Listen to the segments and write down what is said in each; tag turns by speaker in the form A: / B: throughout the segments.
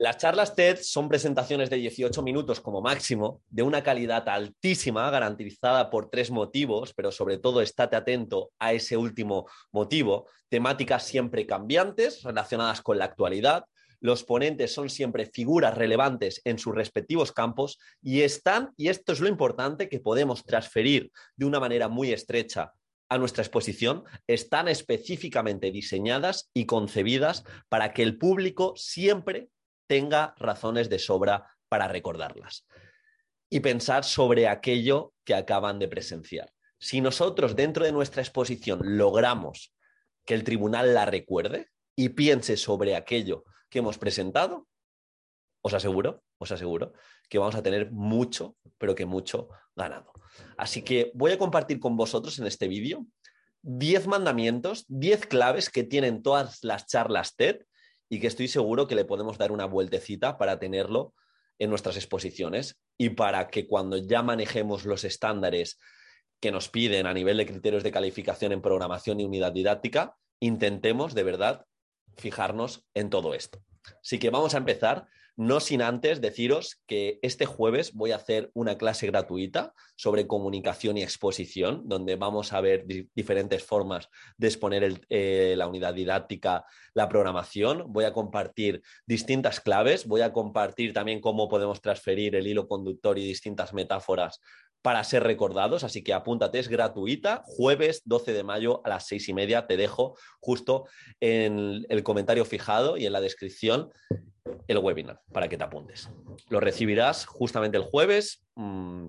A: Las charlas TED son presentaciones de 18 minutos como máximo, de una calidad altísima, garantizada por tres motivos, pero sobre todo estate atento a ese último motivo. Temáticas siempre cambiantes, relacionadas con la actualidad. Los ponentes son siempre figuras relevantes en sus respectivos campos y están, y esto es lo importante, que podemos transferir de una manera muy estrecha a nuestra exposición, están específicamente diseñadas y concebidas para que el público siempre tenga razones de sobra para recordarlas y pensar sobre aquello que acaban de presenciar. Si nosotros dentro de nuestra exposición logramos que el tribunal la recuerde y piense sobre aquello que hemos presentado, os aseguro, os aseguro que vamos a tener mucho, pero que mucho ganado. Así que voy a compartir con vosotros en este vídeo 10 mandamientos, 10 claves que tienen todas las charlas TED y que estoy seguro que le podemos dar una vueltecita para tenerlo en nuestras exposiciones y para que cuando ya manejemos los estándares que nos piden a nivel de criterios de calificación en programación y unidad didáctica, intentemos de verdad fijarnos en todo esto. Así que vamos a empezar, no sin antes deciros que este jueves voy a hacer una clase gratuita sobre comunicación y exposición, donde vamos a ver di diferentes formas de exponer eh, la unidad didáctica, la programación. Voy a compartir distintas claves, voy a compartir también cómo podemos transferir el hilo conductor y distintas metáforas para ser recordados, así que apúntate, es gratuita, jueves 12 de mayo a las seis y media, te dejo justo en el comentario fijado y en la descripción el webinar para que te apuntes. Lo recibirás justamente el jueves, mmm,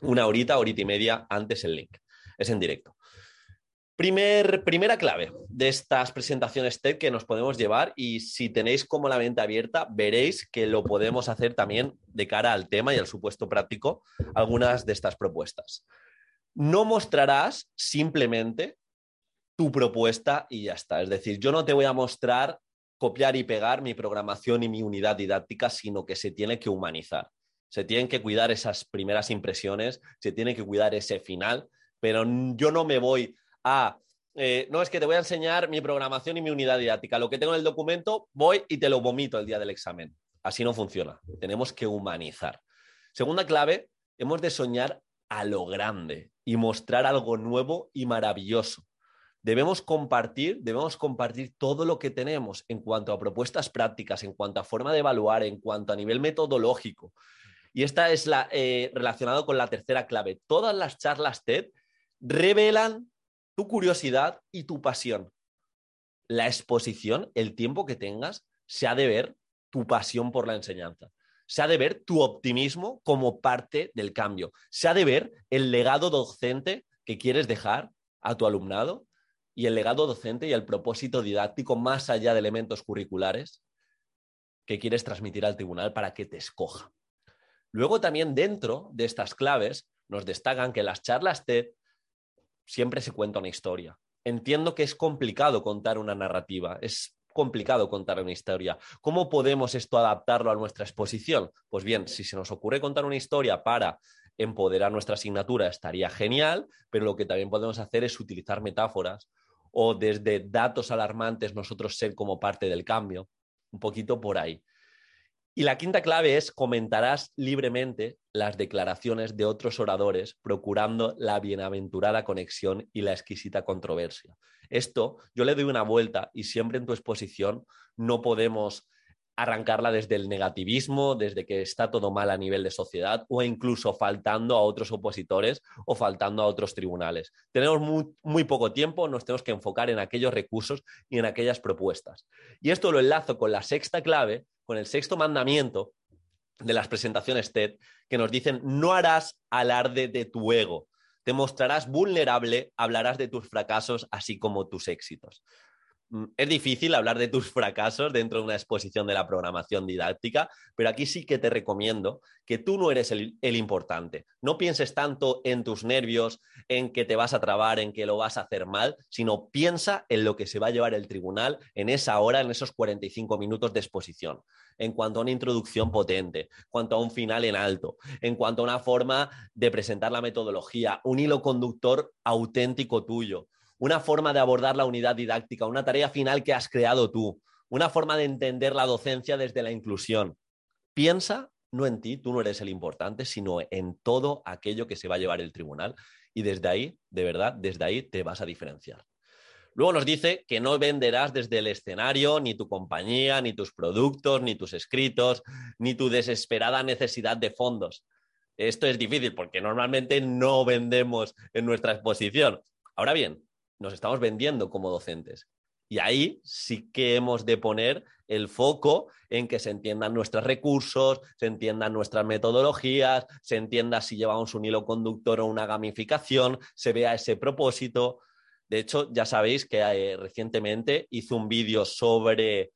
A: una horita, horita y media antes el link. Es en directo. Primer, primera clave de estas presentaciones TED que nos podemos llevar y si tenéis como la mente abierta, veréis que lo podemos hacer también de cara al tema y al supuesto práctico algunas de estas propuestas. No mostrarás simplemente tu propuesta y ya está. Es decir, yo no te voy a mostrar copiar y pegar mi programación y mi unidad didáctica, sino que se tiene que humanizar. Se tienen que cuidar esas primeras impresiones, se tiene que cuidar ese final, pero yo no me voy a, eh, no es que te voy a enseñar mi programación y mi unidad didáctica, lo que tengo en el documento, voy y te lo vomito el día del examen. Así no funciona, tenemos que humanizar. Segunda clave, hemos de soñar a lo grande y mostrar algo nuevo y maravilloso. Debemos compartir, debemos compartir todo lo que tenemos en cuanto a propuestas prácticas, en cuanto a forma de evaluar, en cuanto a nivel metodológico. Y esta es la eh, relacionado con la tercera clave. Todas las charlas TED revelan tu curiosidad y tu pasión. La exposición, el tiempo que tengas, se ha de ver tu pasión por la enseñanza. Se ha de ver tu optimismo como parte del cambio. Se ha de ver el legado docente que quieres dejar a tu alumnado y el legado docente y el propósito didáctico más allá de elementos curriculares que quieres transmitir al tribunal para que te escoja. Luego también dentro de estas claves nos destacan que las charlas TED siempre se cuenta una historia. Entiendo que es complicado contar una narrativa, es complicado contar una historia. ¿Cómo podemos esto adaptarlo a nuestra exposición? Pues bien, si se nos ocurre contar una historia para empoderar nuestra asignatura estaría genial, pero lo que también podemos hacer es utilizar metáforas o desde datos alarmantes nosotros ser como parte del cambio, un poquito por ahí. Y la quinta clave es comentarás libremente las declaraciones de otros oradores, procurando la bienaventurada conexión y la exquisita controversia. Esto yo le doy una vuelta y siempre en tu exposición no podemos arrancarla desde el negativismo, desde que está todo mal a nivel de sociedad o incluso faltando a otros opositores o faltando a otros tribunales. Tenemos muy, poco tiempo, nos tenemos que enfocar en aquellos recursos y en aquellas propuestas. Y esto lo enlazo con la sexta clave, con el sexto mandamiento de las presentaciones TED, que nos dicen, no harás alarde de tu ego, te mostrarás vulnerable, hablarás de tus fracasos así como tus éxitos. Mm, Es difícil hablar de tus fracasos dentro de una exposición de la programación didáctica, pero aquí sí que te recomiendo que tú no eres el, el importante. No pienses tanto en tus nervios, en que te vas a trabar, en que lo vas a hacer mal, sino piensa en lo que se va a llevar el tribunal en esa hora, en esos 45 minutos de exposición, en cuanto a una introducción potente, en cuanto a un final en alto, en cuanto a una forma de presentar la metodología, un hilo conductor auténtico tuyo, una forma de abordar la unidad didáctica, una tarea final que has creado tú, una forma de entender la docencia desde la inclusión. Piensa no en ti, tú no eres el importante, sino en todo aquello que se va a llevar el tribunal y desde ahí, de verdad, desde ahí te vas a diferenciar. Luego nos dice que no venderás desde el escenario ni tu compañía, ni tus productos, ni tus escritos, ni tu desesperada necesidad de fondos. Esto es difícil porque normalmente no vendemos en nuestra exposición. Ahora bien, nos estamos vendiendo como docentes. Y ahí sí que hemos de poner el foco en que se entiendan nuestros recursos, se entiendan nuestras metodologías, se entienda si llevamos un hilo conductor o una gamificación, se vea ese propósito. De hecho, ya sabéis que eh, recientemente hice un vídeo sobre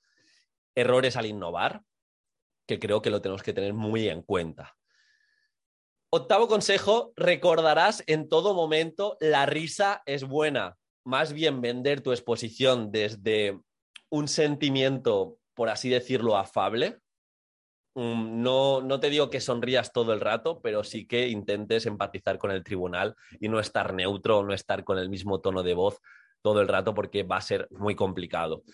A: errores al innovar, que creo que lo tenemos que tener muy en cuenta. Octavo consejo, recordarás en todo momento la risa es buena. Más bien vender tu exposición desde un sentimiento, por así decirlo, afable. Mm, No, no te digo que sonrías todo el rato, pero sí que intentes empatizar con el tribunal y no estar neutro, no estar con el mismo tono de voz todo el rato porque va a ser muy complicado.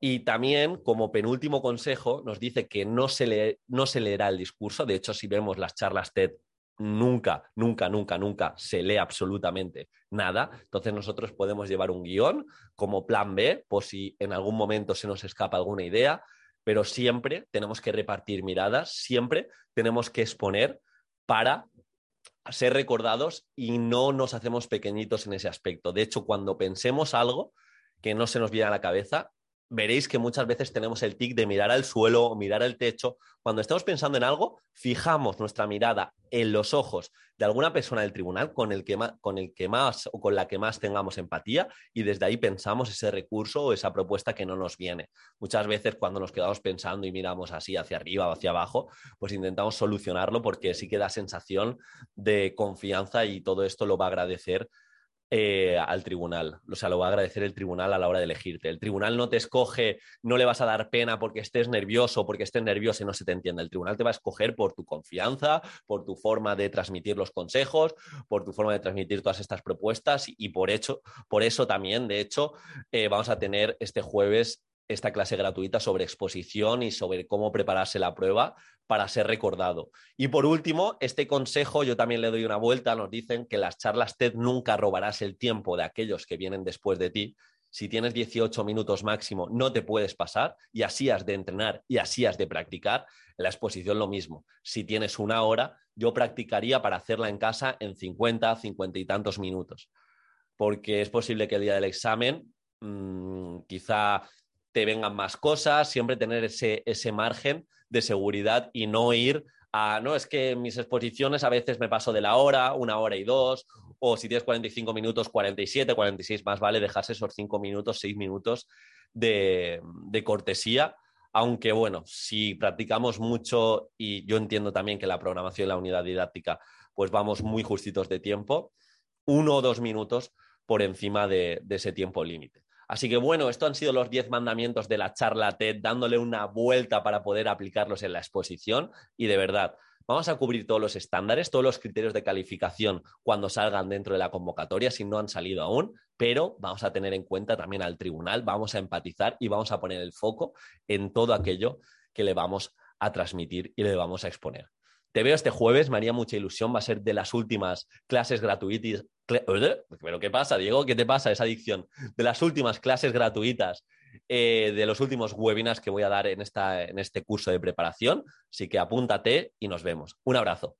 A: Y también, como penúltimo consejo, nos dice que no se, lee- no se leerá el discurso. De hecho, si vemos las charlas TED, nunca, nunca, nunca, nunca se lee absolutamente nada. Entonces nosotros podemos llevar un guion como plan B, por si en algún momento se nos escapa alguna idea, pero siempre tenemos que repartir miradas, siempre tenemos que exponer para ser recordados y no nos hacemos pequeñitos en ese aspecto. De hecho, cuando pensemos algo que no se nos viene a la cabeza, veréis que muchas veces tenemos el tic de mirar al suelo o mirar al techo. Cuando estamos pensando en algo, fijamos nuestra mirada en los ojos de alguna persona del tribunal con el que más, con el que más o con la que más tengamos empatía y desde ahí pensamos ese recurso o esa propuesta que no nos viene. Muchas veces cuando nos quedamos pensando y miramos así hacia arriba o hacia abajo, pues intentamos solucionarlo porque sí que da sensación de confianza y todo esto lo va a agradecer eh, al tribunal. O sea, lo va a agradecer el tribunal a la hora de elegirte. El tribunal no te escoge, no le vas a dar pena porque estés nervioso, porque estés nervioso y no se te entiende. El tribunal te va a escoger por tu confianza, por tu forma de transmitir los consejos, por tu forma de transmitir todas estas propuestas y, y por, hecho, por eso también, de hecho, eh, vamos a tener este jueves esta clase gratuita sobre exposición y sobre cómo prepararse la prueba para ser recordado. Y por último, este consejo yo también le doy una vuelta. Nos dicen que las charlas TED nunca robarás el tiempo de aquellos que vienen después de ti. Si tienes 18 minutos máximo, no te puedes pasar y así has de entrenar y así has de practicar. La exposición lo mismo. Si tienes una hora, yo practicaría para hacerla en casa en 50, 50 y tantos minutos. Porque es posible que el día del examen mmm, quizá te vengan más cosas, siempre tener ese, ese margen de seguridad y no ir a, no, es que mis exposiciones a veces me paso de la hora, una hora y dos, o si tienes 45 minutos, 47, 46, más vale dejarse esos 5 minutos, 6 minutos de, de cortesía. Aunque bueno, si practicamos mucho y yo entiendo también que la programación y la unidad didáctica, pues vamos muy justitos de tiempo, uno o dos minutos por encima de ese tiempo límite. Así que bueno, estos han sido los 10 mandamientos de la charla TED, dándole una vuelta para poder aplicarlos en la exposición. Y de verdad, vamos a cubrir todos los estándares, todos los criterios de calificación cuando salgan dentro de la convocatoria, si no han salido aún, pero vamos a tener en cuenta también al tribunal, vamos a empatizar y vamos a poner el foco en todo aquello que le vamos a transmitir y le vamos a exponer. Te veo este jueves, me haría mucha ilusión, va a ser de las últimas clases gratuitas. ¿Pero qué pasa, Diego? ¿Qué te pasa esa adicción? De las últimas clases gratuitas, eh, de los últimos webinars que voy a dar en, esta, en este curso de preparación. Así que apúntate y nos vemos. Un abrazo.